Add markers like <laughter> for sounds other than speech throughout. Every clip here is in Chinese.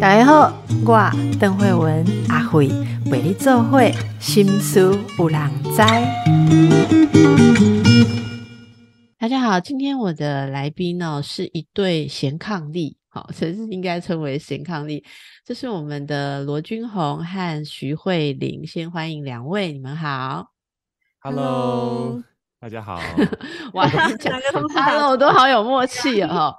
大家好，我邓慧文阿慧为你做会心思有人知。大家好，今天我的来宾呢是一对贤伉俪，好，这是应该称为贤伉俪。这是我们的罗君红和徐慧玲，先欢迎两位，你们好。Hello，大家好。<laughs> 哇，两个 <laughs> Hello 都好有默契哦。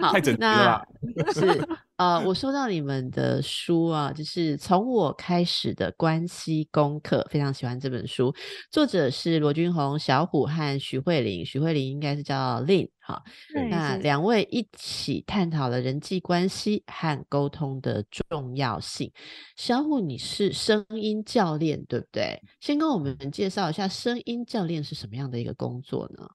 好，<laughs> 太整齐了那吧 <laughs> 是呃，我收到你们的书啊，就是从我开始的关系功课，非常喜欢这本书。作者是罗君红、小虎和徐慧玲，徐慧玲应该是叫 Lin 哈。那两位一起探讨了人际关系和沟通的重要性。小虎，你是声音教练对不对？先跟我们介绍一下声音教练是什么样的一个工作呢？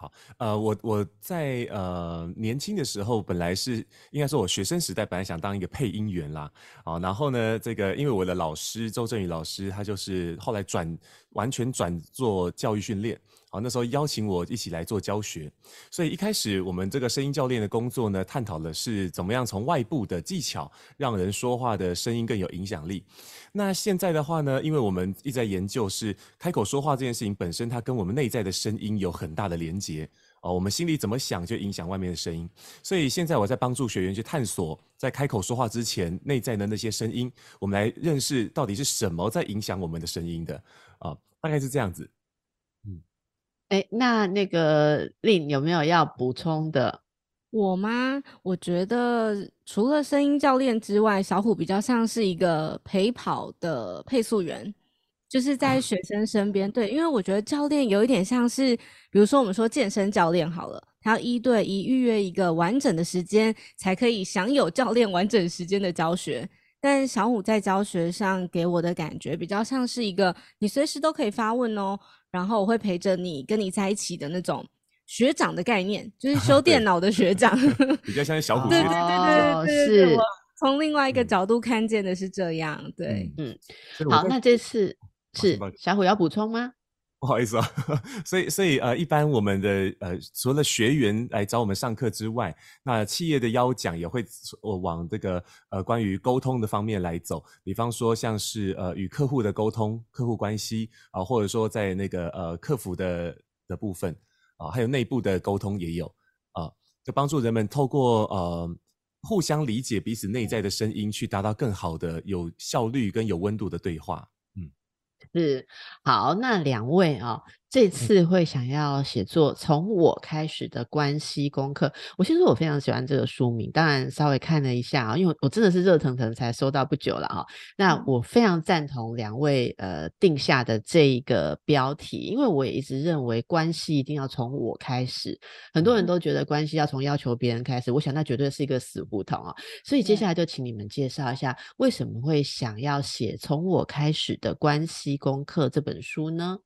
好，呃，我我在呃年轻的时候，本来是应该说，我学生时代本来想当一个配音员啦，啊，然后呢，这个因为我的老师周正宇老师，他就是后来转完全转做教育训练，好，那时候邀请我一起来做教学，所以一开始我们这个声音教练的工作呢，探讨的是怎么样从外部的技巧，让人说话的声音更有影响力。那现在的话呢，因为我们一直在研究是开口说话这件事情本身，它跟我们内在的声音有很大的连接哦。我们心里怎么想，就影响外面的声音。所以现在我在帮助学员去探索，在开口说话之前内在的那些声音，我们来认识到底是什么在影响我们的声音的啊、大概是这样子。哎，那那个令有没有要补充的？我吗？我觉得除了声音教练之外，小虎比较像是一个陪跑的配速员，就是在学生身边。对，因为我觉得教练有一点像是，比如说我们说健身教练好了，他要一对一预约一个完整的时间，才可以享有教练完整时间的教学。但小虎在教学上给我的感觉比较像是一个你随时都可以发问哦，然后我会陪着你，跟你在一起的那种学长的概念，就是修电脑的学长。<laughs> 比较像是小虎对学长。对对哦对对对，是我从另外一个嗯角度看见的是这样，对。嗯嗯，好，那这次是小虎要补充吗？不好意思啊，<laughs> 所以所以呃，一般我们的呃，除了学员来找我们上课之外，那企业的邀讲也会我往这个呃关于沟通的方面来走，比方说像是呃与客户的沟通、客户关系啊、或者说在那个呃客服的的部分啊、还有内部的沟通也有啊、就帮助人们透过呃互相理解彼此内在的声音，去达到更好的有效率跟有温度的对话。是好，那两位啊、这次会想要写作从我开始的关系功课。我先说，我非常喜欢这个书名，当然稍微看了一下啊，因为我真的是热腾腾才收到不久了哈、那嗯我非常赞同两位呃定下的这一个标题，因为我也一直认为关系一定要从我开始。很多人都觉得关系要从要求别人开始，我想那绝对是一个死胡同啊。所以接下来就请你们介绍一下，为什么会想要写《从我开始的关系功课》这本书呢？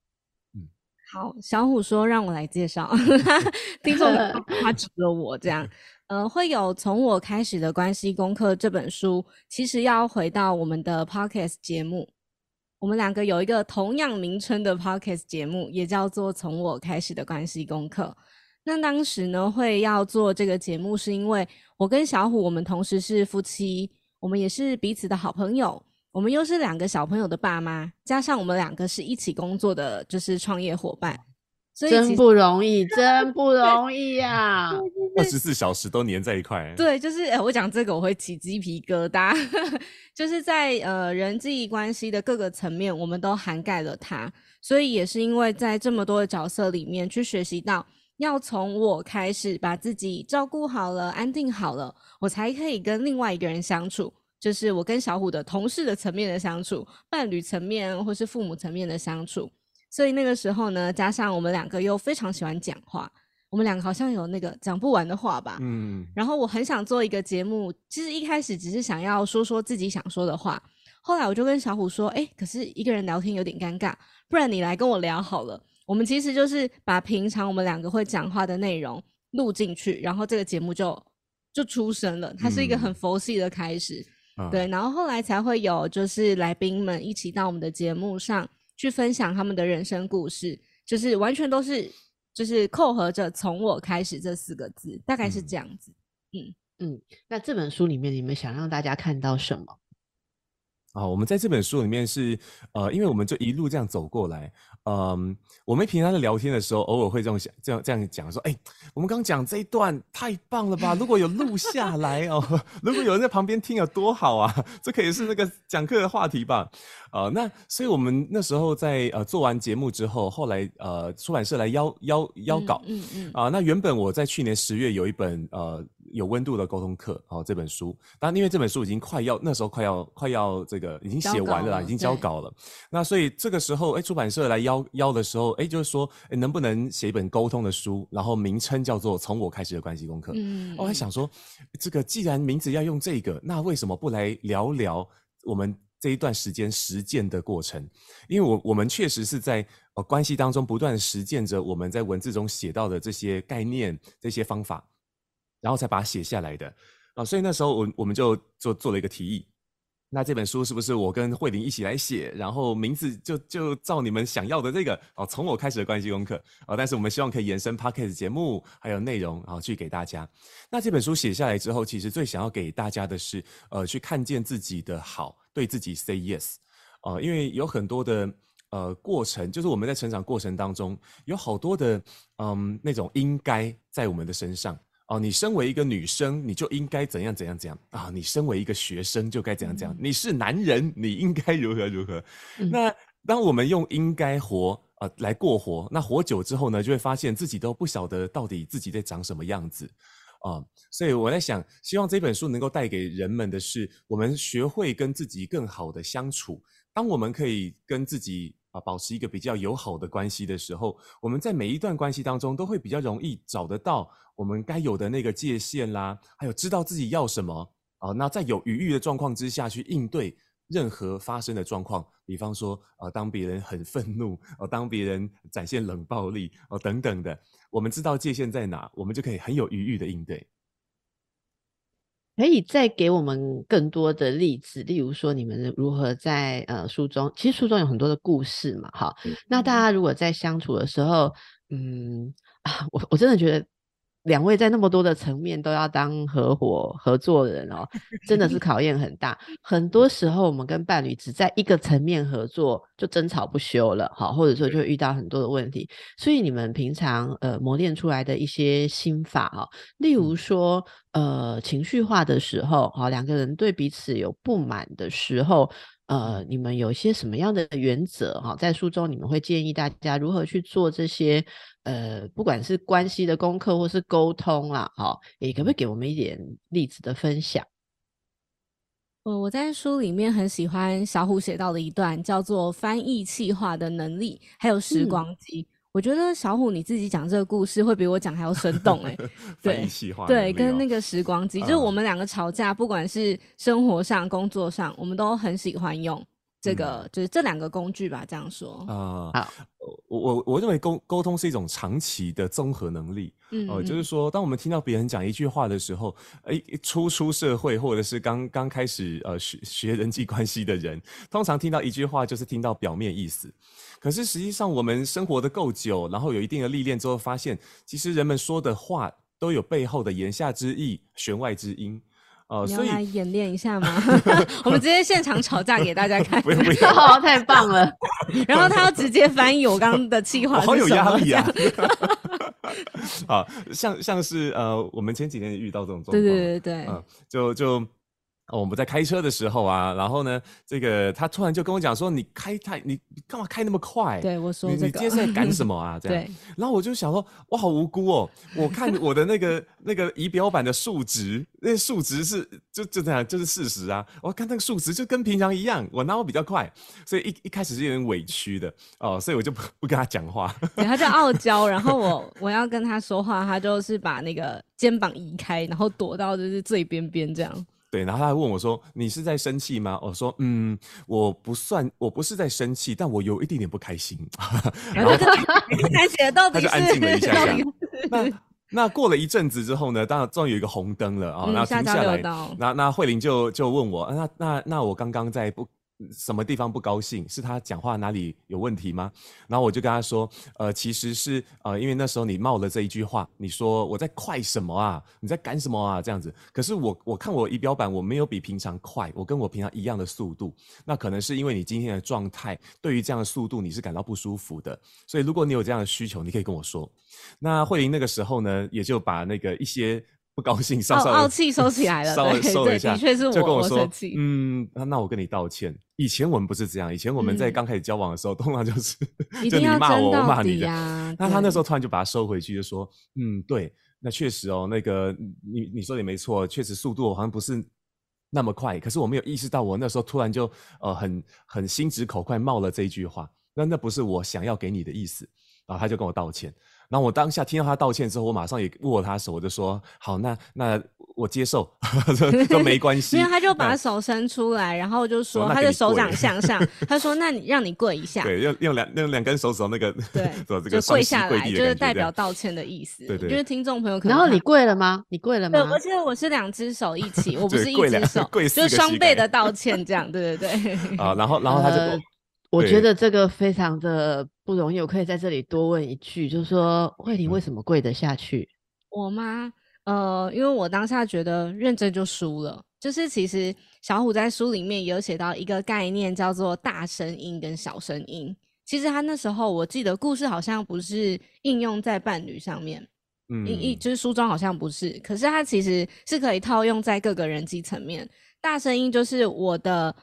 好，小虎说让我来介绍，<laughs> 听众们他 <laughs> 指了我这样，呃，会有从我开始的关系功课这本书，其实要回到我们的 podcast 节目，我们两个有一个同样名称的 podcast 节目，也叫做从我开始的关系功课。那当时呢，会要做这个节目，是因为我跟小虎，我们同时是夫妻，我们也是彼此的好朋友，我们又是两个小朋友的爸妈，加上我们两个是一起工作的，就是创业伙伴，所以真不容易，真不容易呀、<laughs> 二十四小时都黏在一块。对，就是呃，我讲这个我会起鸡皮疙瘩，<laughs> 就是在呃人际关系的各个层面，我们都涵盖了它，所以也是因为在这么多的角色里面去学习到，要从我开始把自己照顾好了、安定好了，我才可以跟另外一个人相处。就是我跟小虎的同事的层面的相处，伴侣层面或是父母层面的相处，所以那个时候呢，加上我们两个又非常喜欢讲话，我们两个好像有那个讲不完的话吧，嗯，然后我很想做一个节目，其实一开始只是想要说说自己想说的话，后来我就跟小虎说，哎，可是一个人聊天有点尴尬，不然你来跟我聊好了。我们其实就是把平常我们两个会讲话的内容录进去，然后这个节目就就出生了，它是一个很嗯佛系的开始。啊对，然后后来才会有就是来宾们一起到我们的节目上去分享他们的人生故事，就是完全都是就是扣合着从我开始这四个字，大概是嗯这样子。嗯嗯，那这本书里面你们想让大家看到什么？啊，我们在这本书里面是，呃，因为我们就一路这样走过来，嗯，我们平常在聊天的时候，偶尔会这样想，这样这样讲说，哎，我们刚讲这一段太棒了吧？如果有录下来哦，<laughs> 如果有人在旁边听有多好啊！<laughs> 这可以是那个讲课的话题吧？呃，那所以我们那时候在呃做完节目之后，后来呃出版社来邀邀邀稿，嗯嗯啊，那原本我在去年十月有一本呃有温度的沟通课，哦，这本书，当然因为这本书已经快要那时候快要快要这个已经写完了已经交稿了。那所以这个时候，哎，出版社来邀邀的时候，哎，就是说，哎，能不能写一本沟通的书，然后名称叫做《从我开始的关系功课》。嗯，我还想说，这个既然名字要用这个，那为什么不来聊聊我们这一段时间实践的过程？因为我我们确实是在呃关系当中不断地实践着我们在文字中写到的这些概念、这些方法，然后才把它写下来的啊。所以那时候我我们就做做了一个提议。那这本书是不是我跟慧玲一起来写？然后名字就就照你们想要的这个哦，从我开始的关系功课哦。但是我们希望可以延伸 p o c k e t 节目还有内容，啊去给大家。那这本书写下来之后，其实最想要给大家的是，呃，去看见自己的好，对自己 say yes，呃，因为有很多的呃过程，就是我们在成长过程当中，有好多的嗯那种应该在我们的身上。哦，你身为一个女生，你就应该怎样怎样怎样啊！你身为一个学生，就该怎样怎样。你是男人，你应该如何如何。嗯那当我们用应该活呃来过活，那活久之后呢，就会发现自己都不晓得到底自己在长什么样子啊、所以我在想，希望这本书能够带给人们的是，我们学会跟自己更好的相处。当我们可以跟自己啊保持一个比较友好的关系的时候，我们在每一段关系当中都会比较容易找得到我们该有的那个界限啦，还有知道自己要什么啊。那在有余裕的状况之下去应对任何发生的状况，比方说啊，当别人很愤怒，哦、当别人展现冷暴力哦等等的，我们知道界限在哪，我们就可以很有余裕的应对。可以再给我们更多的例子，例如说你们如何在呃书中，其实书中有很多的故事嘛，哈。那大家如果在相处的时候，嗯啊，<laughs> 我我真的觉得两位在那么多的层面都要当合伙合作人哦，真的是考验很大。很多时候我们跟伴侣只在一个层面合作，就争吵不休了，好，或者说就会遇到很多的问题。所以你们平常呃磨练出来的一些心法哈、例如说呃情绪化的时候，好、两个人对彼此有不满的时候。呃，你们有一些什么样的原则哈？在书中你们会建议大家如何去做这些呃，不管是关系的功课或是沟通啦，哈，也可不可以给我们一点例子的分享？我，我在书里面很喜欢小虎写到的一段，叫做翻译气化的能力，还有时嗯光机。我觉得小虎你自己讲这个故事会比我讲还要生动 <laughs> 哎、对对，跟那个时光机，就是我嗯们两个吵架，不管是生活上、工作上，我们都很喜欢用这个，就是这两个工具吧，这样说。啊、好我我我认为沟沟通是一种长期的综合能力。嗯，呃，就是嗯说，当我们听到别人讲一句话的时候，哎，初出社会或者是刚刚开始呃学学人际关系的人，通常听到一句话就是听到表面意思。可是实际上，我们生活的够久，然后有一定的历练之后，发现其实人们说的话都有背后的言下之意、弦外之音。呃，你要所以来演练一下吗？<laughs> 我们直接现场吵架给大家看不，用不要，<laughs> 哦，太棒了！<laughs> 然后他要直接翻译我刚刚的气话好有压力啊这样！啊，像像是呃，我们前几天遇到这种状况，对对对对，嗯，就就、哦我们在开车的时候啊，然后呢，这个他突然就跟我讲说：“你开太，你你干嘛开那么快？对我说你这个你今天在赶什么啊？” <laughs> 这样对，然后我就想说：“我好无辜哦！我看我的那个那个仪表板的数值，那数值是就就这样，就是事实啊。我看那个数值就跟平常一样，我哪有比较快？所以一一开始是有点委屈的哦，所以我就不不跟他讲话。对，他叫傲娇，然后我我要跟他说话，他就是把那个肩膀移开，然后躲到就是最边边这样。对，然后他还问我说：“你是在生气吗？”我说：“嗯，我不算，我不是在生气，但我有一点点不开心。”然后就跟你看起来到底是他就安静了一下下那那过了一阵子之后呢，当然终于有一个红灯了啊、嗯然后下交停下来那那慧玲就就问我，啊那那那我刚刚在不什么地方不高兴？是他讲话哪里有问题吗？然后我就跟他说，呃，其实是呃，因为那时候你冒了这一句话，你说我在快什么啊？你在赶什么啊？这样子。可是我我看我仪表板，我没有比平常快，我跟我平常一样的速度。那可能是因为你今天的状态，对于这样的速度你是感到不舒服的。所以如果你有这样的需求，你可以跟我说。那慧玲那个时候呢，也就把那个一些。不高兴，稍稍傲气收起来了，<laughs> 稍微收一下，的确是我，就跟我说，嗯，那那我跟你道歉。以前我们不是这样，以前我们在刚开始交往的时候，通常就是 <laughs> 就你骂我，我骂你的。<laughs> 那他那时候突然就把它收回去，就说，嗯，对，那确实哦，那个你你说也没错，确实速度好像不是那么快，可是我没有意识到，我那时候突然就呃很很心直口快冒了这一句话，那那不是我想要给你的意思，然后他就跟我道歉。然后我当下听到他道歉之后，我马上也握他手，我就说：“好，那那我接受，<laughs> 都没关系。”因为他就把手伸出来，然后就说他的手掌向上，<laughs> 他说：“那你让你跪一下。”对，用用两用两根手指头那个对，<laughs> 就跪下来，就是代表道歉的意思。对对，因为听众朋友可能。然后你跪了吗？你跪了吗？对，而且我是两只手一起，我不是一只手，就双倍的道歉，这样对对对。啊，然后然后他就。我觉得这个非常的不容易，我可以在这里多问一句，就是说慧玲为什么跪得下去？我吗？呃，因为我当下觉得认真就输了。就是其实小虎在书里面有写到一个概念，叫做大声音跟小声音。其实他那时候我记得故事好像不是应用在伴侣上面，嗯，一就是书中好像不是，可是它其实是可以套用在各个人际层面。大声音就是我的。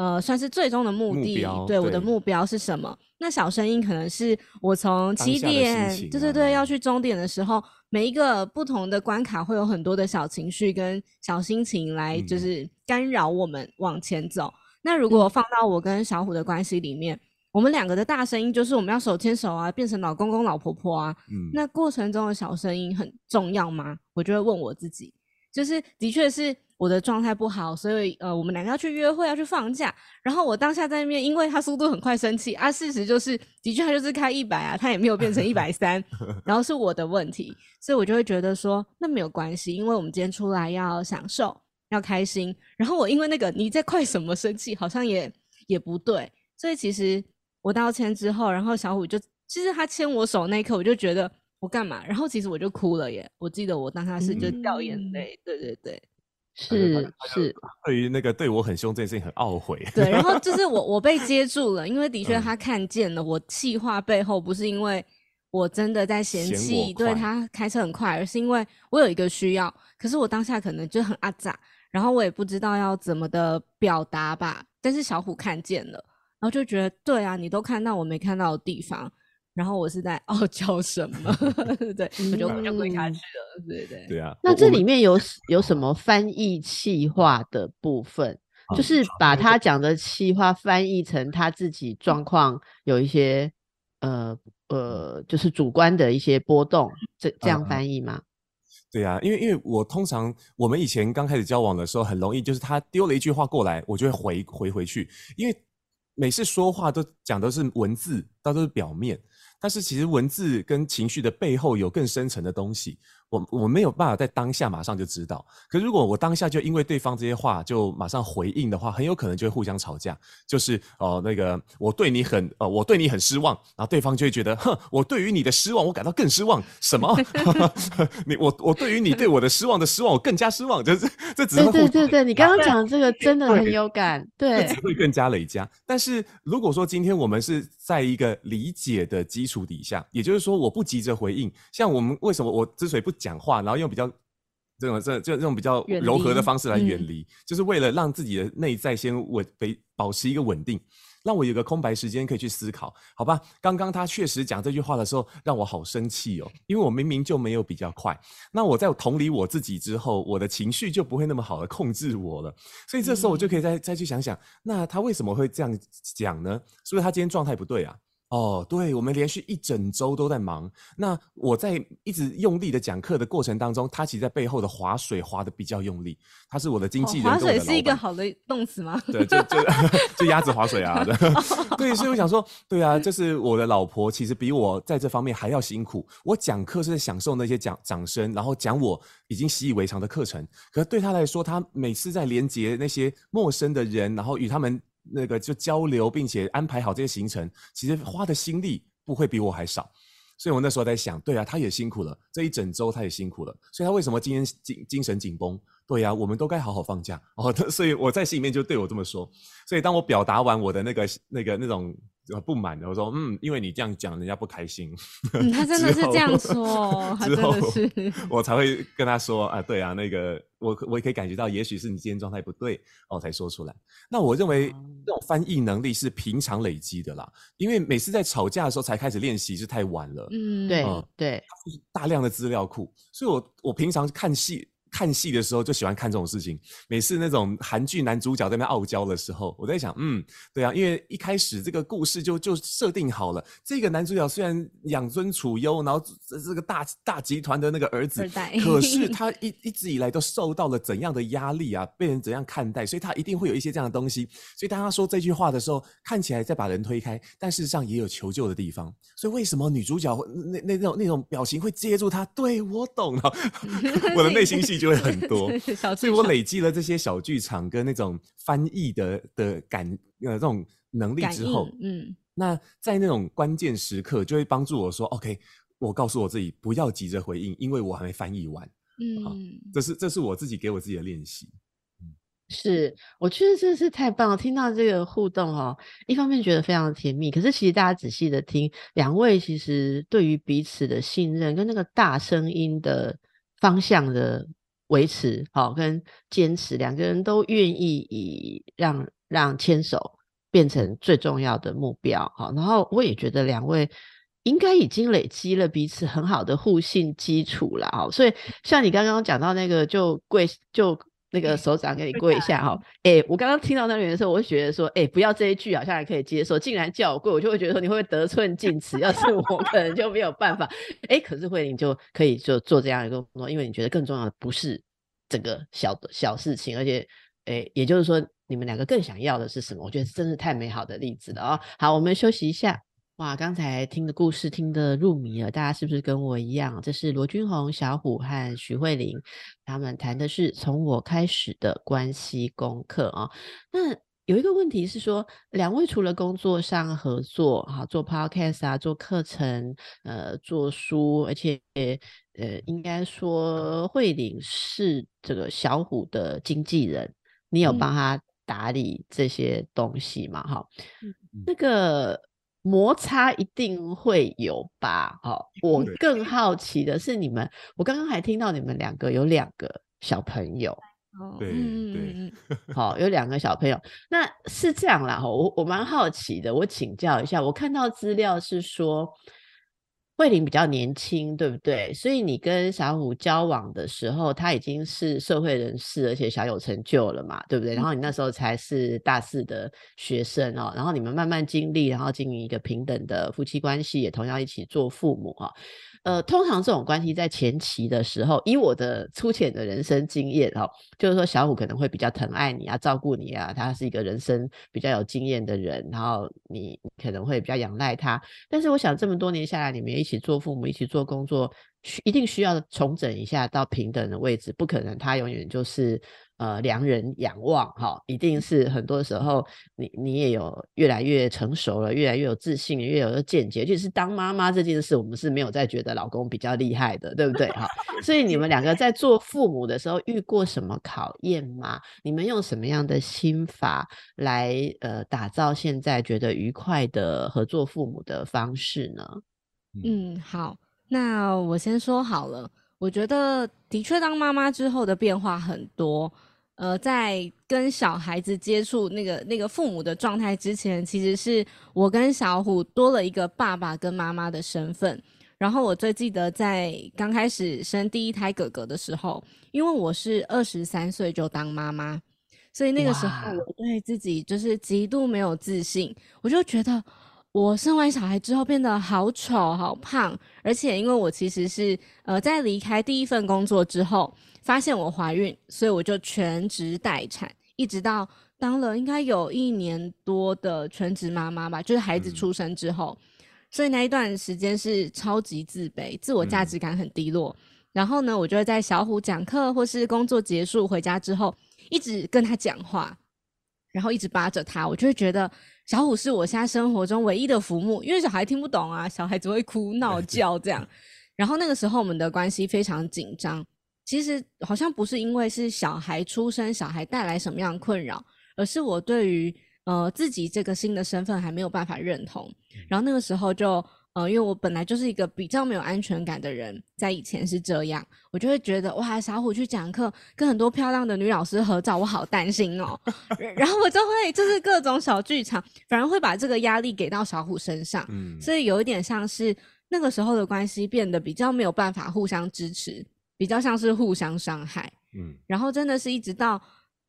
呃，算是最终的目的，对我的目标是什么？那小声音可能是我从起点，对对对，要去终点的时候，每一个不同的关卡会有很多的小情绪跟小心情来，就是干扰我们往前走。那如果放到我跟小虎的关系里面，我们两个的大声音就是我们要手牵手啊，变成老公公老婆婆啊。嗯，那过程中的小声音很重要吗？我就会问我自己，就是的确是。我的状态不好，所以呃，我们两个要去约会，要去放假。然后我当下在那边，因为他速度很快，生气啊。事实就是，的确他就是开一百啊，他也没有变成一百三。<laughs> 然后是我的问题，所以我就会觉得说，那没有关系，因为我们今天出来要享受，要开心。然后我因为那个你在快什么生气，好像也也不对。所以其实我道歉之后，然后小虎就其实他牵我手那一刻，我就觉得我干嘛？然后其实我就哭了耶。我记得我当下是就掉眼泪，对对对。是是，对于那个对我很凶这件事情很懊悔。对，然后 <laughs> 就是我我被接住了，因为的确他看见了我气话背后不是因为我真的在嫌弃对他开车很快，而是因为我有一个需要，可是我当下可能就很阿杂，然后我也不知道要怎么的表达吧。但是小虎看见了，然后就觉得对啊，你都看到我没看到的地方。然后我是在傲娇什么？<laughs> 对，我就就跪下去了。对对对啊。那这里面有有什么翻译气话的部分？就是把他讲的气话翻译成他自己状况有一些呃呃，就是主观的一些波动，这这样翻译吗？对啊，因为因为我通常我们以前刚开始交往的时候，很容易就是他丢了一句话过来，我就会回回回去，因为每次说话都讲的是文字，都是表面。但是其实文字跟情绪的背后有更深层的东西。我我没有办法在当下马上就知道，可如果我当下就因为对方这些话就马上回应的话，很有可能就会互相吵架。就是哦，那个我对你很呃，我对你很失望，然后对方就会觉得，哼，我对于你的失望，我感到更失望。什么？<laughs> 你我我对于你对我的失望的失望，我更加失望。就是这只是对对对，你刚刚讲这个真的很有感，对，只会更加累加。但是如果说今天我们是在一个理解的基础底下，也就是说我不急着回应，像我们为什么我之所以不。讲话，然后用比较这种这就这种比较柔和的方式来远离，就是为了让自己的内在先稳被保持一个稳定，让我有个空白时间可以去思考，好吧？刚刚他确实讲这句话的时候，让我好生气哦，因为我明明就没有比较快。那我在同理我自己之后，我的情绪就不会那么好的控制我了。所以这时候我就可以再再去想想，那他为什么会这样讲呢？是不是他今天状态不对啊？哦，对，我们连续一整周都在忙。那我在一直用力的讲课的过程当中，他其实在背后的划水划的比较用力。他是我的经纪人，划水是一个好的动词吗？对，就就就鸭子划水啊。<laughs> 对，所以我想说，对啊，就是我的老婆其实比我在这方面还要辛苦。我讲课是在享受那些讲掌声，然后讲我已经习以为常的课程。可对他来说，他每次在连接那些陌生的人，然后与他们。那个就交流，并且安排好这些行程，其实花的心力不会比我还少。所以我那时候在想，对啊，他也辛苦了，这一整周他也辛苦了，所以他为什么今天精精神紧绷？对呀，我们都该好好放假 <laughs> 哦。所以我在心里面就对我这么说。所以当我表达完我的那个那个那种不满的，我说嗯，因为你这样讲，人家不开心。他真的是这样说，<laughs> 之后我才会跟他说啊，对啊，那个我我也可以感觉到，也许是你今天状态不对哦，才说出来。那我认为这种翻译能力是平常累积的啦，因为每次在吵架的时候才开始练习，是太晚了。嗯，对对，大量的资料库，所以我我平常看戏。看戏的时候就喜欢看这种事情。每次那种韩剧男主角在那傲娇的时候，我在想，嗯，对啊，因为一开始这个故事就就设定好了，这个男主角虽然养尊处优，然后这个大大集团的那个儿子，可是他一一直以来都受到了怎样的压力啊？被人怎样看待？所以他一定会有一些这样的东西。所以当他说这句话的时候，看起来在把人推开，但事实上也有求救的地方。所以为什么女主角那那那种那种表情会接住他？对我懂了，<laughs> 我的内心戏。就会很多，<laughs> 所以我累积了这些小剧场跟那种翻译的的感呃这种能力之后，嗯，那在那种关键时刻就会帮助我说，OK，我告诉我自己不要急着回应，因为我还没翻译完，嗯，这是这是我自己给我自己的练习，嗯，是，我觉得真是太棒了，听到这个互动哦，一方面觉得非常甜蜜，可是其实大家仔细的听，两位其实对于彼此的信任跟那个大声音的方向的。维持好跟坚持，两个人都愿意以让让牵手变成最重要的目标。好，然后我也觉得两位应该已经累积了彼此很好的互信基础了。好，所以像你刚刚讲到那个，就跪就那个手掌给你跪一下。哈，哎，我刚刚听到那边的时候，我会觉得说，哎，不要这一句好像还可以接受，竟然叫我跪，我就会觉得说你会不会得寸进尺？要是我可能就没有办法。哎，可是慧玲就可以就做这样一个工作，因为你觉得更重要的不是。整个小的小事情，而且，哎，也就是说，你们两个更想要的是什么？我觉得真是太美好的例子了啊！好，我们休息一下。哇，刚才听的故事听得入迷了，大家是不是跟我一样？这是罗君红、小虎和徐慧玲，他们谈的是从我开始的关系功课啊。那有一个问题是说，两位除了工作上合作，哈，做 podcast 啊，做课程，呃，做书，而且。呃，应该说慧玲是这个小虎的经纪人，你有帮他打理这些东西吗？哈，那个摩擦一定会有吧？哈，我更好奇的是你们，我刚刚还听到你们两个有两个小朋友，对对，<laughs> 好，有两个小朋友，那是这样啦。哈，我我蛮好奇的，我请教一下，我看到资料是说。慧玲比较年轻，对不对？所以你跟小虎交往的时候，他已经是社会人士，而且小有成就了嘛，对不对？然后你那时候才是大四的学生哦，然后你们慢慢经历，然后经营一个平等的夫妻关系，也同样一起做父母啊。呃，通常这种关系在前期的时候，以我的粗浅的人生经验哦，就是说小虎可能会比较疼爱你啊，照顾你啊，他是一个人生比较有经验的人，然后你可能会比较仰赖他。但是我想这么多年下来，你们一起做父母，一起做工作，一定需要重整一下到平等的位置，不可能他永远就是。呃，良人仰望，哈，一定是很多时候，你你也有越来越成熟了，越来越有自信，越有见解。就是当妈妈这件事，我们是没有再觉得老公比较厉害的，对不对？哈，<laughs> 所以你们两个在做父母的时候遇过什么考验吗？你们用什么样的心法来呃打造现在觉得愉快的合作父母的方式呢？嗯，好，那我先说好了，我觉得的确当妈妈之后的变化很多。呃，在跟小孩子接触那个那个父母的状态之前，其实是我跟小虎多了一个爸爸跟妈妈的身份。然后我最记得在刚开始生第一胎哥哥的时候，因为我是二十三岁就当妈妈，所以那个时候我对自己就是极度没有自信。我就觉得我生完小孩之后变得好丑、好胖，而且因为我其实是呃在离开第一份工作之后。发现我怀孕，所以我就全职待产，一直到当了应该有一年多的全职妈妈吧，就是孩子出生之后，所以那一段时间是超级自卑，自我价值感很低落。然后呢，我就会在小虎讲课或是工作结束回家之后，一直跟他讲话，然后一直扒着他，我就会觉得小虎是我现在生活中唯一的浮木，因为小孩听不懂啊，小孩只会哭闹 <laughs> 叫这样。然后那个时候我们的关系非常紧张，其实好像不是因为是小孩出生，小孩带来什么样的困扰，而是我对于呃自己这个新的身份还没有办法认同。然后那个时候就。呃，因为我本来就是一个比较没有安全感的人，在以前是这样，我就会觉得哇，小虎去讲课，跟很多漂亮的女老师合照，我好担心哦。<laughs> 然后我就会就是各种小剧场，反而会把这个压力给到小虎身上，所以有一点像是那个时候的关系变得比较没有办法互相支持，比较像是互相伤害。嗯，然后真的是一直到。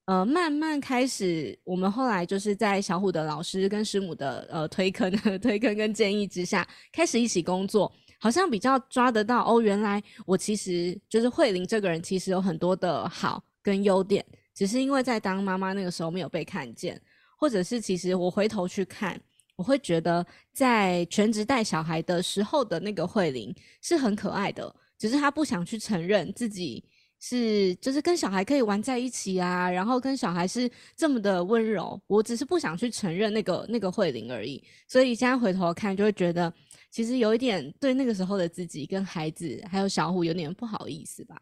呃，慢慢开始，我们后来就是在小虎的老师跟师母的呃推坑、<laughs> 推坑跟建议之下，开始一起工作，好像比较抓得到哦。原来我其实就是慧玲这个人，其实有很多的好跟优点，只是因为在当妈妈那个时候没有被看见，或者是其实我回头去看，我会觉得在全职带小孩的时候的那个慧玲是很可爱的，只是她不想去承认自己。是，就是跟小孩可以玩在一起啊，然后跟小孩是这么的温柔，我只是不想去承认那个那个慧玲而已。所以现在回头看，就会觉得其实有一点对那个时候的自己跟孩子还有小虎有点不好意思吧。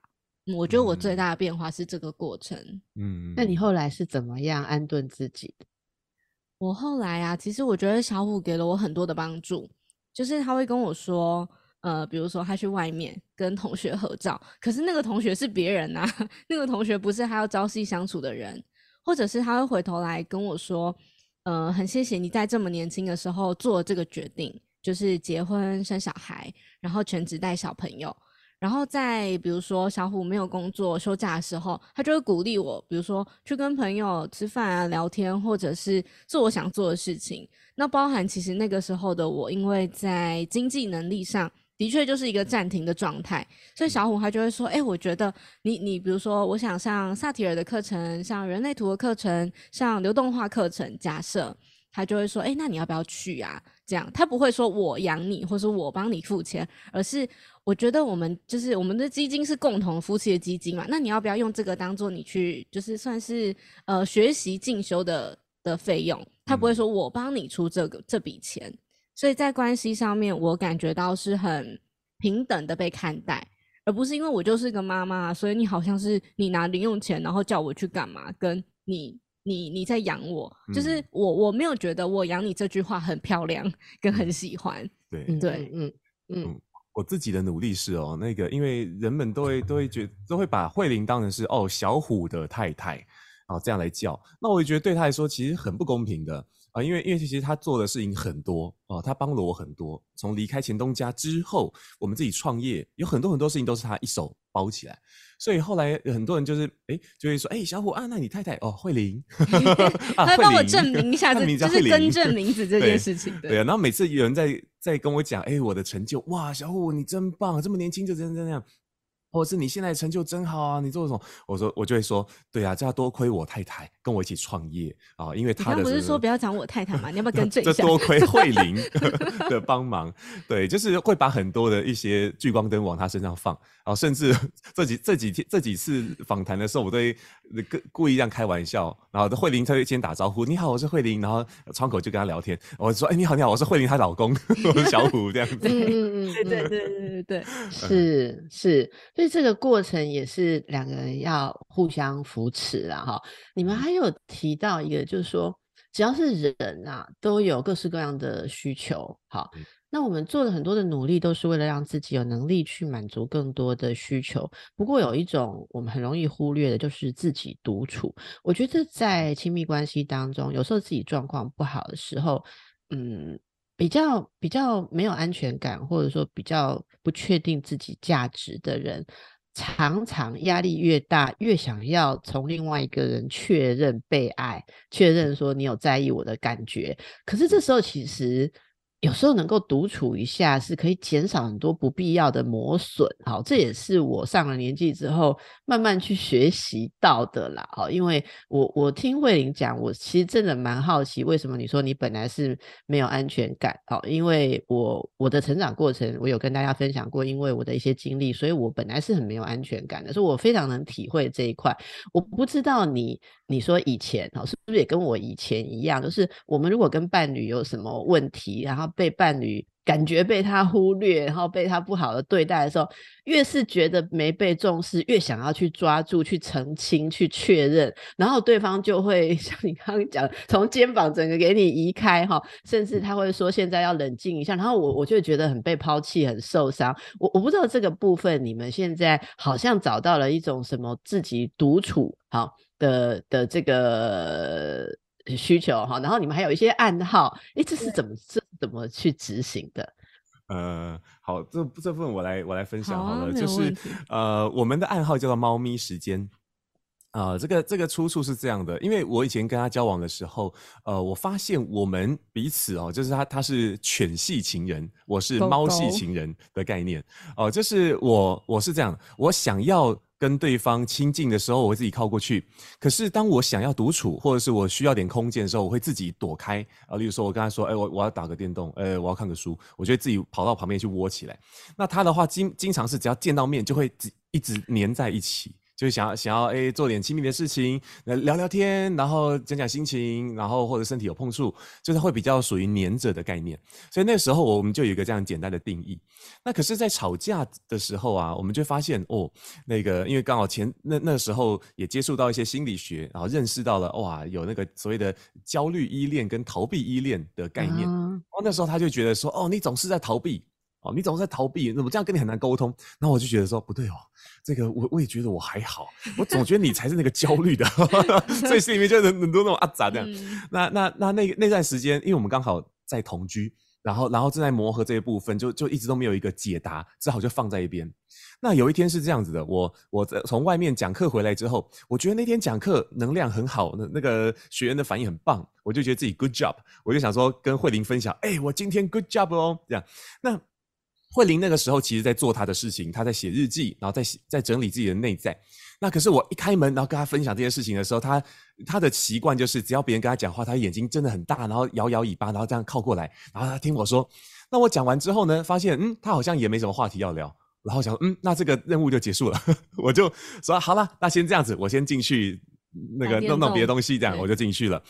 我觉得我最大的变化是这个过程。嗯，那你后来是怎么样安顿自己的？我后来啊，其实我觉得小虎给了我很多的帮助，就是他会跟我说。呃，比如说他去外面跟同学合照，可是那个同学是别人呐，<laughs> 那个同学不是他要朝夕相处的人，或者是他会回头来跟我说，呃，很谢谢你在这么年轻的时候做这个决定，就是结婚生小孩，然后全职带小朋友，然后在比如说小虎没有工作休假的时候，他就会鼓励我，比如说去跟朋友吃饭啊、聊天，或者是做我想做的事情。那包含其实那个时候的我，因为在经济能力上。的确就是一个暂停的状态，所以小虎他就会说：“哎，我觉得你你比如说，我想上萨提尔的课程，上人类图的课程，上流动化课程。假设他就会说：哎，那你要不要去啊？这样他不会说我养你，或者我帮你付钱，而是我觉得我们就是我们的基金是共同夫妻的基金嘛。那你要不要用这个当做你去就是算是呃学习进修的的费用？他不会说我帮你出这个这笔钱。”所以在关系上面，我感觉到是很平等的被看待，而不是因为我就是个妈妈，所以你好像是你拿零用钱，然后叫我去干嘛？跟你你你在养我，就是我我没有觉得我养你这句话很漂亮，跟很喜欢。对对嗯嗯，我自己的努力是哦，那个因为人们都会都会觉都会把慧玲当成是哦小虎的太太哦这样来叫，那我也觉得对他来说其实很不公平的。啊，因为因为其实他做的事情很多哦，他帮了我很多。从离开前东家之后，我们自己创业，有很多很多事情都是他一手包起来。所以后来很多人就是哎，就会说哎，小虎啊，那你太太哦，慧玲，<laughs> 他会帮我证明一下，<laughs> 就是更正名字这 <laughs> 件事情。对啊，然后每次有人在在跟我讲哎，我的成就哇，小虎你真棒，这么年轻就这样这样。或者是你现在成就真好啊！你做什么？我说我就会说，对啊，这要多亏我太太跟我一起创业啊，因为她的不是说不要讲我太太嘛？你要不要跟这这多亏慧玲 <laughs> 的帮忙，对，就是会把很多的一些聚光灯往她身上放，然后甚至 <laughs> 这几这几天这几次访谈的时候，我都会故故意这样开玩笑，然后慧玲她会先打招呼，你好，我是慧玲，然后窗口就跟她聊天，我说，哎，你好，你好，我是慧玲她老公，我 <laughs> 是小虎这样子，嗯嗯嗯，对对对对对对，是是。所以这个过程也是两个人要互相扶持啊，哈。你们还有提到一个，就是说，只要是人啊，都有各式各样的需求。好，那我们做了很多的努力，都是为了让自己有能力去满足更多的需求。不过有一种我们很容易忽略的，就是自己独处。我觉得在亲密关系当中，有时候自己状况不好的时候，嗯。比较比较没有安全感，或者说比较不确定自己价值的人，常常压力越大，越想要从另外一个人确认被爱，确认说你有在意我的感觉。可是这时候其实有时候能够独处一下，是可以减少很多不必要的磨损。好，这也是我上了年纪之后慢慢去学习到的啦。好，因为我我听慧玲讲，我其实真的蛮好奇，为什么你说你本来是没有安全感？好，因为我我的成长过程，我有跟大家分享过，因为我的一些经历，所以我本来是很没有安全感的，所以我非常能体会这一块。我不知道你你说以前哦，是不是也跟我以前一样，就是我们如果跟伴侣有什么问题，然后被伴侣感觉被他忽略，然后被他不好的对待的时候，越是觉得没被重视，越想要去抓住、去澄清、去确认，然后对方就会 <laughs> 像你刚刚讲，从肩膀整个给你移开哈，甚至他会说现在要冷静一下，然后我我就觉得很被抛弃、很受伤。我我不知道这个部分，你们现在好像找到了一种什么自己独处好的的这个。需求哈，然后你们还有一些暗号，哎，这是怎么这怎么去执行的？呃，好，这这部分我来我来分享好了，就是呃，我们的暗号叫做“猫咪时间”啊，这个这个出处是这样的，因为我以前跟他交往的时候，呃，我发现我们彼此哦，就是他他是犬系情人，我是猫系情人的概念哦，就是我我是这样，我想要。跟对方亲近的时候，我会自己靠过去。可是当我想要独处，或者是我需要点空间的时候，我会自己躲开。啊，例如说，我跟他说：“哎，我我要打个电动，哎，我要看个书。”我就会自己跑到旁边去窝起来。那他的话，经经常是只要见到面，就会一直黏在一起。就是想要想要哎做点亲密的事情，来聊聊天，然后讲讲心情，然后或者身体有碰触，就是会比较属于黏着的概念。所以那时候我们就有一个这样简单的定义。那可是，在吵架的时候啊，我们就发现哦，那个因为刚好前那那时候也接触到一些心理学，然后认识到了哇，有那个所谓的焦虑依恋跟逃避依恋的概念。哦，那时候他就觉得说，哦，你总是在逃避。哦，你总是在逃避，那么这样跟你很难沟通。那我就觉得说不对哦，这个我我也觉得我还好，我总觉得你才是那个焦虑的，<laughs> 所以心里面就很很多那种啊咋这样。那那那那那段时间，因为我们刚好在同居，然后然后正在磨合这一部分，就就一直都没有一个解答，只好就放在一边。那有一天是这样子的，我我在从外面讲课回来之后，我觉得那天讲课能量很好，那那个学员的反应很棒，我就觉得自己 good job，我就想说跟慧玲分享，哎，我今天 good job 哦，这样那。慧玲那个时候其实在做她的事情，她在写日记，然后在在整理自己的内在。那可是我一开门，然后跟她分享这件事情的时候，她她的习惯就是，只要别人跟她讲话，她眼睛睁得很大，然后摇摇尾巴，然后这样靠过来，然后她听我说。那我讲完之后呢，发现嗯，她好像也没什么话题要聊，然后想嗯，那这个任务就结束了，<laughs> 我就说好了，那先这样子，我先进去那个弄弄别的东西，这样我就进去了。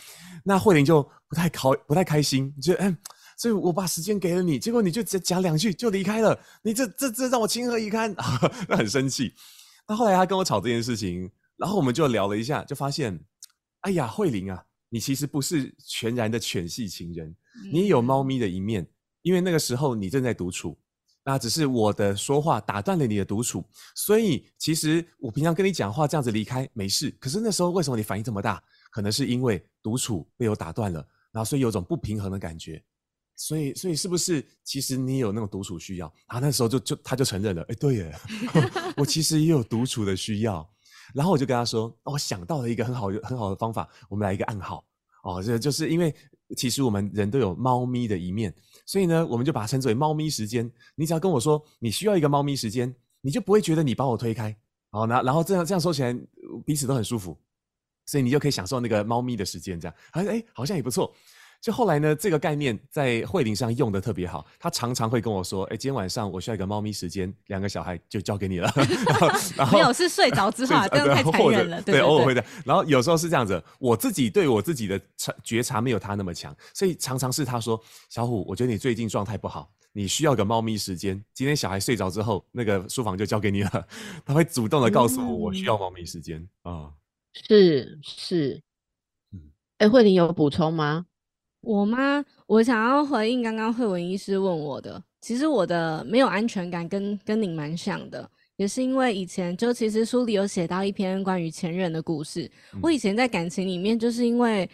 那慧玲就不太开不太开心，觉得嗯。所以我把时间给了你，结果你就只讲两句就离开了，你这这这让我情何以堪？<laughs> 那很生气。那后来他跟我吵这件事情，然后我们就聊了一下，就发现，哎呀，慧玲啊，你其实不是全然的犬系情人，你也有猫咪的一面。因为那个时候你正在独处，那只是我的说话打断了你的独处，所以其实我平常跟你讲话这样子离开没事，可是那时候为什么你反应这么大？可能是因为独处被我打断了，然后所以有种不平衡的感觉。所以，所以是不是其实你有那种独处需要？他，那时候就就他就承认了，哎，对耶，<laughs> 我其实也有独处的需要。然后我就跟他说，我想到了一个很好很好的方法，我们来一个暗号哦，这就是因为其实我们人都有猫咪的一面，所以呢，我们就把它称之为猫咪时间。你只要跟我说你需要一个猫咪时间，你就不会觉得你把我推开。好，那然后这样这样说起来，彼此都很舒服，所以你就可以享受那个猫咪的时间，这样，哎哎，好像也不错。就后来呢，这个概念在慧玲上用的特别好。他常常会跟我说：“哎，今天晚上我需要一个猫咪时间，两个小孩就交给你了。” <laughs> 没有是睡着之后，这样太残忍了。对，偶尔会的。然后有时候是这样子，我自己对我自己的察觉察没有他那么强，所以常常是他说：“小虎，我觉得你最近状态不好，你需要个猫咪时间。今天小孩睡着之后，那个书房就交给你了。”他会主动的告诉我，我需要猫咪时间啊。是是，嗯，哎，慧玲有补充吗？我吗？我想要回应刚刚慧文医师问我的，其实我的没有安全感跟跟你蛮像的，也是因为以前就其实书里有写到一篇关于前任的故事。我以前在感情里面，就是因为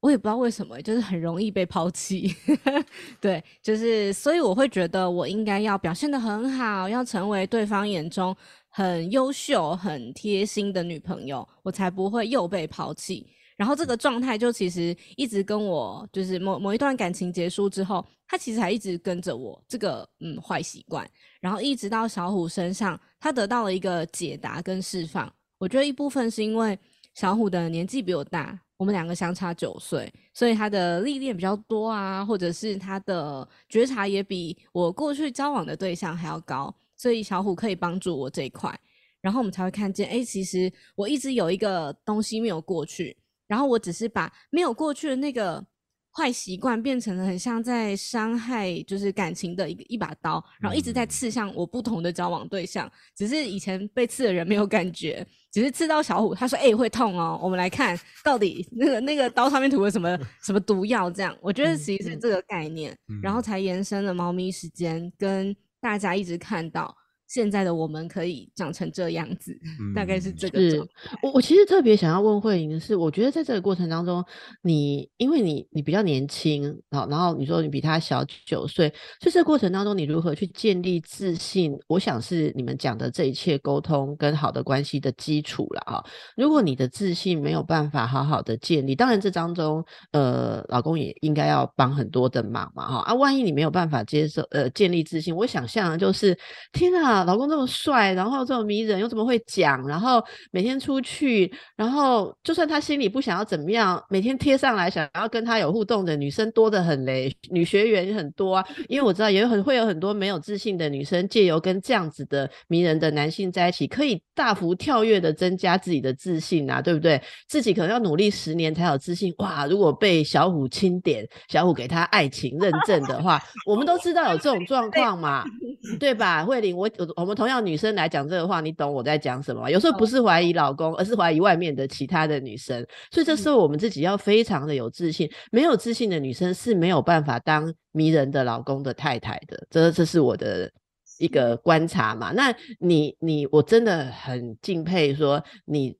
我也不知道为什么，就是很容易被抛弃。<laughs> 对，就是所以我会觉得我应该要表现的很好，要成为对方眼中很优秀、很贴心的女朋友，我才不会又被抛弃。然后这个状态就其实一直跟我，就是某某一段感情结束之后，他其实还一直跟着我这个嗯坏习惯，然后一直到小虎身上，他得到了一个解答跟释放。我觉得一部分是因为小虎的年纪比我大，我们两个相差九岁，所以他的历练比较多啊，或者是他的觉察也比我过去交往的对象还要高，所以小虎可以帮助我这一块，然后我们才会看见，哎，其实我一直有一个东西没有过去。然后我只是把没有过去的那个坏习惯变成了很像在伤害，就是感情的一个一把刀，然后一直在刺向我不同的交往对象。只是以前被刺的人没有感觉，只是刺到小虎，他说：“哎，会痛哦。”我们来看到底那个那个刀上面涂了什么什么毒药？这样，我觉得其实是这个概念，然后才延伸了猫咪时间，跟大家一直看到。现在的我们可以长成这样子，大概是这个。是我我其实特别想要问慧莹的是，我觉得在这个过程当中，你因为你你比较年轻，然后然后你说你比他小九岁，所以这个过程当中你如何去建立自信？我想是你们讲的这一切沟通跟好的关系的基础了啊。如果你的自信没有办法好好的建立，当然这当中呃老公也应该要帮很多的忙嘛哈啊，万一你没有办法接受呃建立自信，我想象就是天啊！老公这么帅，然后这么迷人，又这么会讲，然后每天出去，然后就算他心里不想要怎么样，每天贴上来想要跟他有互动的女生多得很嘞，女学员很多啊。因为我知道也有很会有很多没有自信的女生，借由跟这样子的迷人的男性在一起，可以大幅跳跃的增加自己的自信啊，对不对？自己可能要努力十年才有自信。哇，如果被小虎钦点，小虎给他爱情认证的话，我们都知道有这种状况嘛，<laughs> 对吧？慧玲，我。我们同样女生来讲这个话，你懂我在讲什么？有时候不是怀疑老公，而是怀疑外面的其他的女生。所以这时候我们自己要非常的有自信。没有自信的女生是没有办法当迷人的老公的太太的。这这是我的一个观察嘛？那你你我真的很敬佩，说你。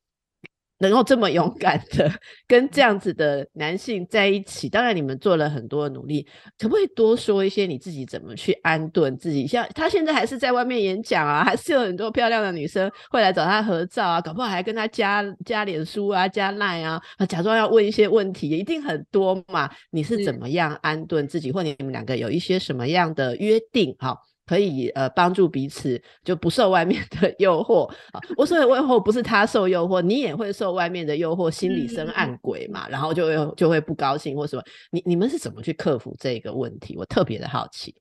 能够这么勇敢的 <laughs> 跟这样子的男性在一起，当然你们做了很多努力，可不可以多说一些你自己怎么去安顿自己？像他现在还是在外面演讲啊，还是有很多漂亮的女生会来找他合照啊，搞不好还跟他加加脸书啊、加赖啊，假装要问一些问题，一定很多嘛。你是怎么样安顿自己，或你们两个有一些什么样的约定？哈。可以呃帮助彼此就不受外面的 <laughs> 诱惑啊！我说的诱惑不是他受诱惑，你也会受外面的诱惑，心里生暗鬼嘛，然后就会就会不高兴或什么。你你们是怎么去克服这个问题？我特别的好奇。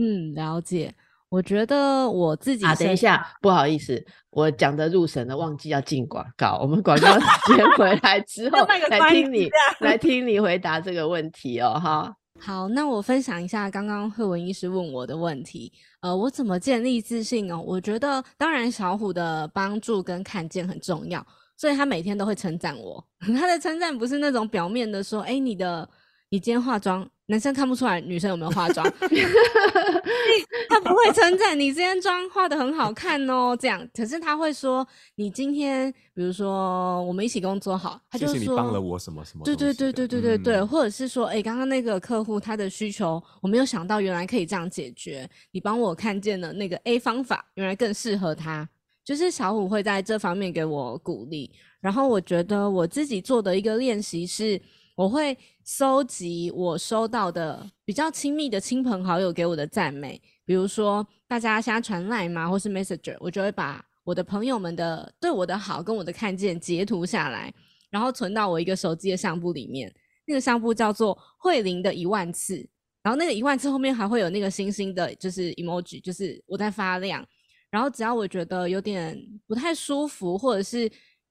嗯，了解。我觉得我自己啊，等一下，不好意思，我讲的入神了，忘记要进广告。我们广告时间回来之 <laughs> 后来听你来听你回答这个问题哦，哈。好，那我分享一下刚刚贺文医师问我的问题。呃，我怎么建立自信哦？我觉得当然小虎的帮助跟看见很重要，所以他每天都会称赞我。<laughs> 他的称赞不是那种表面的说，哎，你的你今天化妆。男生看不出来女生有没有化妆，<laughs> <laughs> 他不会称赞你今天妆化的很好看哦，这样。可是他会说你今天，比如说我们一起工作好，他就说你帮了我什么什么。对对对对对对对，或者是说，哎，刚刚那个客户他的需求，我没有想到原来可以这样解决，你帮我看见了那个 A 方法，原来更适合他。就是小虎会在这方面给我鼓励，然后我觉得我自己做的一个练习是。我会收集我收到的比较亲密的亲朋好友给我的赞美，比如说大家现在传 line 嘛，或是 messenger，我就会把我的朋友们的对我的好跟我的看见截图下来，然后存到我一个手机的相簿里面。那个相簿叫做慧玲的一万次，然后那个一万次后面还会有那个星星的，就是 emoji，就是我在发亮。然后只要我觉得有点不太舒服，或者是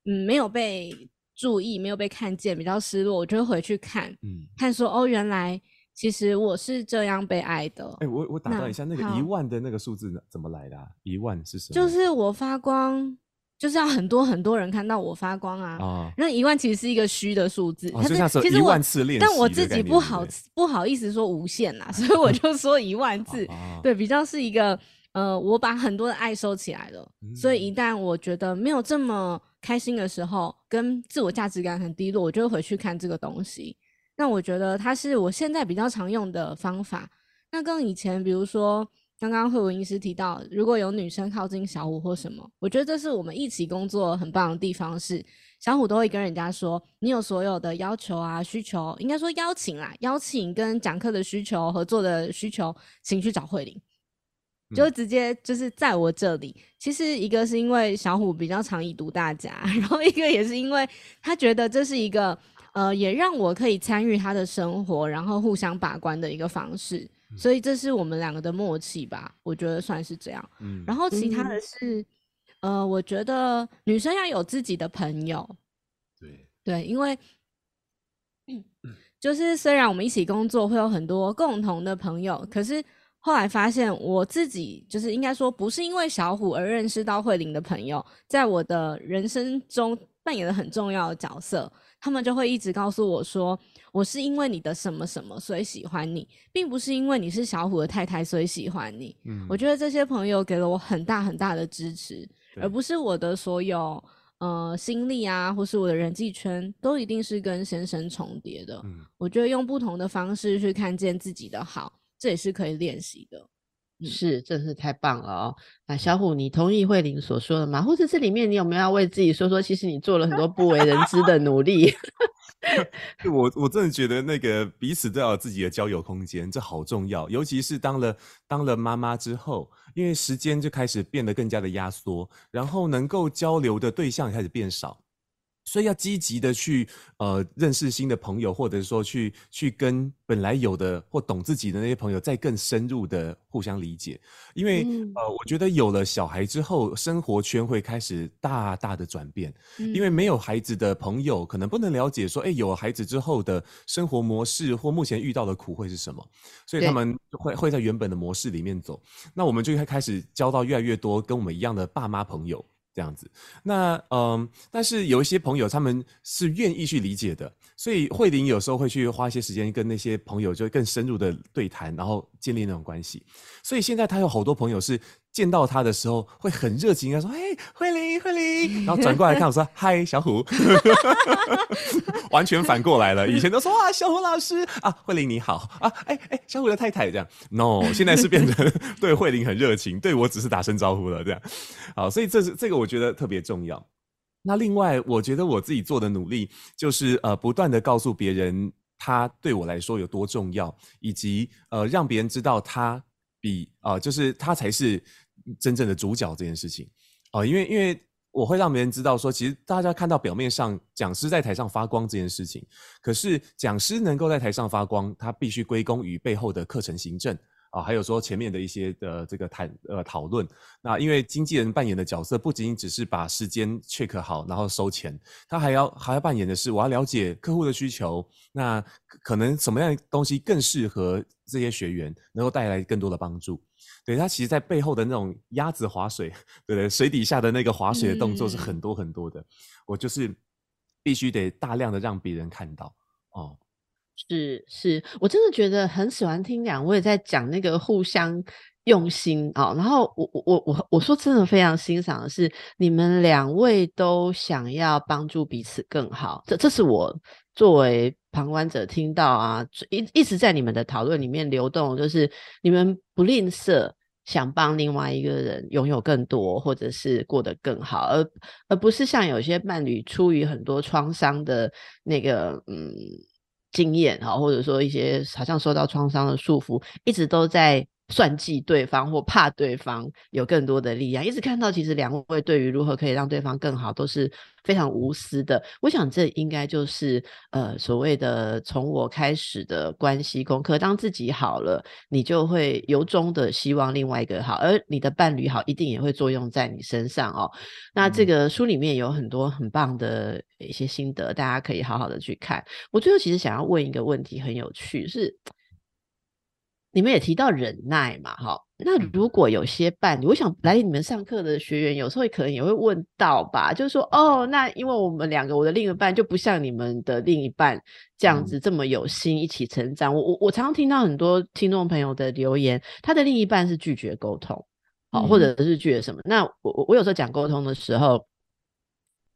嗯没有被。注意没有被看见，比较失落，我就会回去看，嗯，看说哦，原来其实我是这样被爱的。哎，我我打断一下，那个一万的那个数字怎么来的？一万是什么？就是我发光，就是要很多很多人看到我发光啊。啊，那一万其实是一个虚的数字，它是其实一万次练但我自己不好不好意思说无限呐，所以我就说一万次，对，比较是一个呃，我把很多的爱收起来了，所以一旦我觉得没有这么。开心的时候，跟自我价值感很低落，我就会回去看这个东西。那我觉得它是我现在比较常用的方法。那跟以前，比如说刚刚慧文医师提到，如果有女生靠近小虎或什么，我觉得这是我们一起工作很棒的地方。是小虎都会跟人家说，你有所有的要求啊、需求，应该说邀请啦，邀请跟讲课的需求、合作的需求，请去找慧玲。就直接就是在我这里。其实一个是因为小虎比较常以读大家，<laughs> 然后一个也是因为他觉得这是一个呃，也让我可以参与他的生活，然后互相把关的一个方式。所以这是我们两个的默契吧，我觉得算是这样。嗯，然后其他的是，呃，我觉得女生要有自己的朋友。对对，因为就是虽然我们一起工作会有很多共同的朋友，可是。后来发现，我自己就是应该说，不是因为小虎而认识到慧玲的朋友，在我的人生中扮演了很重要的角色。他们就会一直告诉我说，我是因为你的什么什么，所以喜欢你，并不是因为你是小虎的太太，所以喜欢你。嗯，我觉得这些朋友给了我很大很大的支持，而不是我的所有呃心力啊，或是我的人际圈都一定是跟先生重叠的。嗯，我觉得用不同的方式去看见自己的好。这也是可以练习的，是，真是太棒了哦！那小虎，你同意慧玲所说的吗？或者这里面你有没有要为自己说说？其实你做了很多不为人知的努力。<laughs> 我我真的觉得那个彼此都要有自己的交友空间，这好重要。尤其是当了当了妈妈之后，因为时间就开始变得更加的压缩，然后能够交流的对象开始变少。所以要积极的去呃认识新的朋友，或者说去去跟本来有的或懂自己的那些朋友再更深入的互相理解，因为呃我觉得有了小孩之后，生活圈会开始大大的转变，因为没有孩子的朋友可能不能了解说，哎有了孩子之后的生活模式或目前遇到的苦会是什么，所以他们会会在原本的模式里面走，那我们就会开始交到越来越多跟我们一样的爸妈朋友。这样子，那嗯，但是有一些朋友他们是愿意去理解的，所以慧玲有时候会去花一些时间跟那些朋友就更深入的对谈，然后建立那种关系。所以现在她有好多朋友是。见到他的时候会很热情，他说：“哎，慧玲，慧玲。<laughs> ”然后转过来看我说：“嗨，小虎。<laughs> ”完全反过来了。以前都说：“哇，小虎老师啊，慧玲你好啊，哎哎，小虎的太太这样。”No，现在是变成对慧玲很热情，对我只是打声招呼了这样。好，所以这是这个我觉得特别重要。那另外，我觉得我自己做的努力就是呃，不断的告诉别人他对我来说有多重要，以及呃，让别人知道他。比啊，就是他才是真正的主角这件事情啊，因为因为我会让别人知道说，其实大家看到表面上讲师在台上发光这件事情，可是讲师能够在台上发光，他必须归功于背后的课程行政。啊，还有说前面的一些的这个谈呃讨论，那因为经纪人扮演的角色不仅仅只是把时间 check 好，然后收钱，他还要还要扮演的是我要了解客户的需求，那可能什么样的东西更适合这些学员，能够带来更多的帮助。对他其实，在背后的那种鸭子划水，对不对？水底下的那个划水的动作是很多很多的，我就是必须得大量的让别人看到哦。是是，我真的觉得很喜欢听两位在讲那个互相用心啊。然后我我我我我说真的非常欣赏的是，你们两位都想要帮助彼此更好。这这是我作为旁观者听到啊，一一直在你们的讨论里面流动，就是你们不吝啬想帮另外一个人拥有更多，或者是过得更好，而而不是像有些伴侣出于很多创伤的那个嗯。经验哈，或者说一些好像受到创伤的束缚，一直都在算计对方或怕对方有更多的力量，一直看到其实两位对于如何可以让对方更好都是。非常无私的，我想这应该就是呃所谓的从我开始的关系功课。当自己好了，你就会由衷的希望另外一个好，而你的伴侣好，一定也会作用在你身上哦。那这个书里面有很多很棒的一些心得，大家可以好好的去看。我最后其实想要问一个问题，很有趣，是你们也提到忍耐嘛？哈。那如果有些伴侣，我想来你们上课的学员，有时候可能也会问到吧，就是说，哦，那因为我们两个，我的另一半就不像你们的另一半这样子这么有心一起成长。我我我常常听到很多听众朋友的留言，他的另一半是拒绝沟通，好，或者是拒绝什么。那我我有时候讲沟通的时候，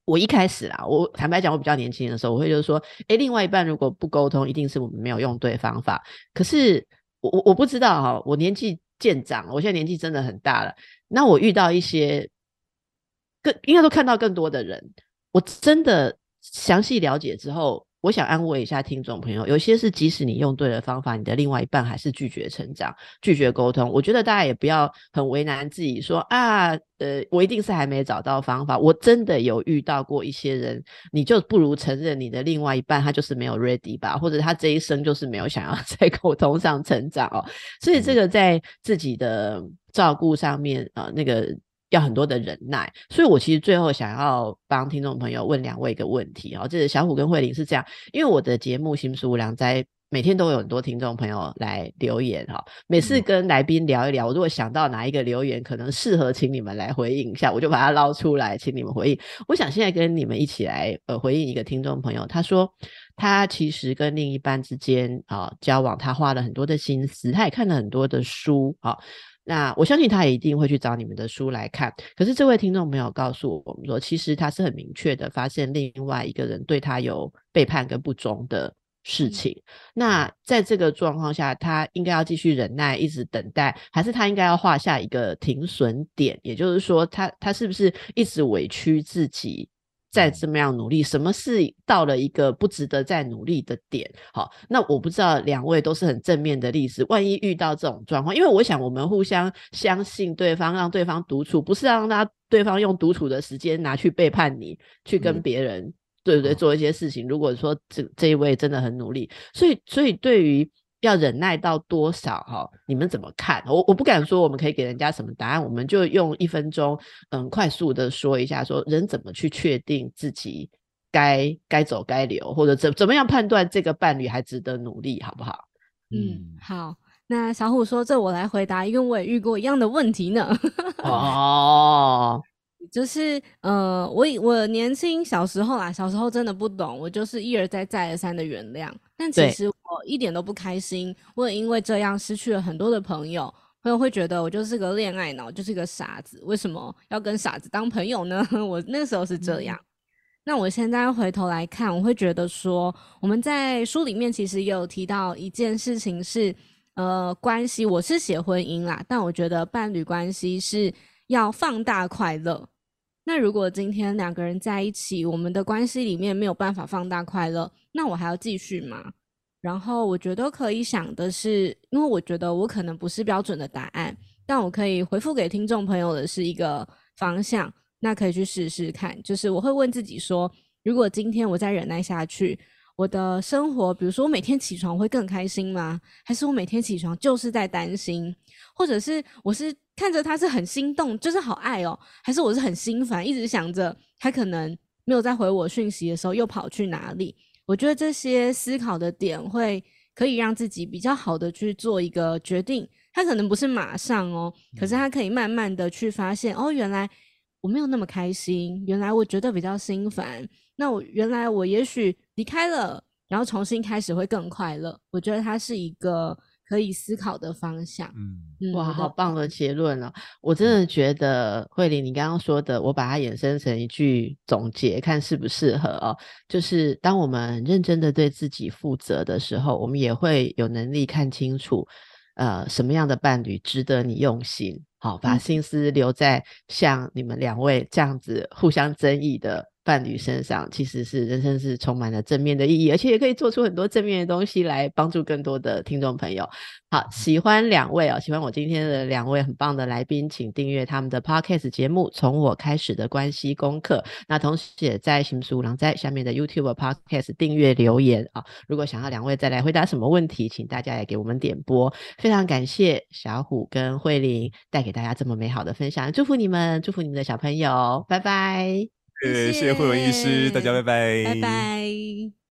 我一开始啦，我坦白讲，我比较年轻的时候，我会就是说，哎，另外一半如果不沟通，一定是我们没有用对方法。可是我我我不知道哈，我年纪。渐长，我现在年纪真的很大了。那我遇到一些更应该说看到更多的人，我真的详细了解之后。我想安慰一下听众朋友，有些是即使你用对了方法，你的另外一半还是拒绝成长、拒绝沟通。我觉得大家也不要很为难自己，说啊，呃，我一定是还没找到方法。我真的有遇到过一些人，你就不如承认你的另外一半他就是没有 ready 吧，或者他这一生就是没有想要 <laughs> 在沟通上成长哦。所以这个在自己的照顾上面啊，那个。要很多的忍耐，所以我其实最后想要帮听众朋友问两位一个问题哦，就是小虎跟慧玲是这样，因为我的节目《新书无良斋》每天都有很多听众朋友来留言哈，每次跟来宾聊一聊，我如果想到哪一个留言可能适合请你们来回应一下，我就把它捞出来请你们回应。我想现在跟你们一起来呃回应一个听众朋友，他说他其实跟另一半之间啊交往，他花了很多的心思，他也看了很多的书啊。那我相信他也一定会去找你们的书来看。可是这位听众朋友告诉我们说，其实他是很明确的发现另外一个人对他有背叛跟不忠的事情。那在这个状况下，他应该要继续忍耐，一直等待，还是他应该要画下一个停损点？也就是说，他他是不是一直委屈自己？再这么样努力，什么是到了一个不值得再努力的点？好，那我不知道两位都是很正面的例子。万一遇到这种状况，因为我想我们互相相信对方，让对方独处，不是让他对方用独处的时间拿去背叛你，去跟别人对不对做一些事情。如果说这这一位真的很努力，所以所以对于。要忍耐到多少哈？你们怎么看？我我不敢说我们可以给人家什么答案，我们就用一分钟，嗯，快速的说一下，说人怎么去确定自己该该走该留，或者怎怎么样判断这个伴侣还值得努力，好不好？嗯，好。那小虎说，这我来回答，因为我也遇过一样的问题呢。<laughs> 哦。就是呃，我我年轻小时候啦，小时候真的不懂，我就是一而再再而三的原谅，但其实我一点都不开心，我也因为这样失去了很多的朋友，朋友会觉得我就是个恋爱脑，就是个傻子，为什么要跟傻子当朋友呢？<laughs> 我那时候是这样，那我现在回头来看，我会觉得说，我们在书里面其实也有提到一件事情是，呃，关系，我是写婚姻啦，但我觉得伴侣关系是要放大快乐。那如果今天两个人在一起，我们的关系里面没有办法放大快乐，那我还要继续吗？然后我觉得可以想的是，因为我觉得我可能不是标准的答案，但我可以回复给听众朋友的是一个方向，那可以去试试看。就是我会问自己说，如果今天我再忍耐下去，我的生活，比如说我每天起床会更开心吗？还是我每天起床就是在担心，或者是我是？看着他是很心动，就是好爱哦，还是我是很心烦，一直想着他可能没有在回我讯息的时候又跑去哪里？我觉得这些思考的点会可以让自己比较好的去做一个决定。他可能不是马上哦，可是他可以慢慢的去发现哦，原来我没有那么开心，原来我觉得比较心烦。那我原来我也许离开了，然后重新开始会更快乐。我觉得他是一个。可以思考的方向，嗯，哇，好棒的结论哦！我真的觉得慧玲，你刚刚说的，我把它衍生成一句总结，看适不适合哦。就是当我们认真的对自己负责的时候，我们也会有能力看清楚，呃，什么样的伴侣值得你用心，好，把心思留在像你们两位这样子互相争议的。伴侣身上其实是人生是充满了正面的意义，而且也可以做出很多正面的东西来帮助更多的听众朋友。好，喜欢两位哦，喜欢我今天的两位很棒的来宾，请订阅他们的 podcast 节目《从我开始的关系功课》。那同时也在行书郎在下面的 YouTube podcast 订阅留言啊。如果想要两位再来回答什么问题，请大家也给我们点播。非常感谢小虎跟慧玲带给大家这么美好的分享，祝福你们，祝福你们的小朋友，拜拜。谢谢慧文医师，大家拜拜，拜拜。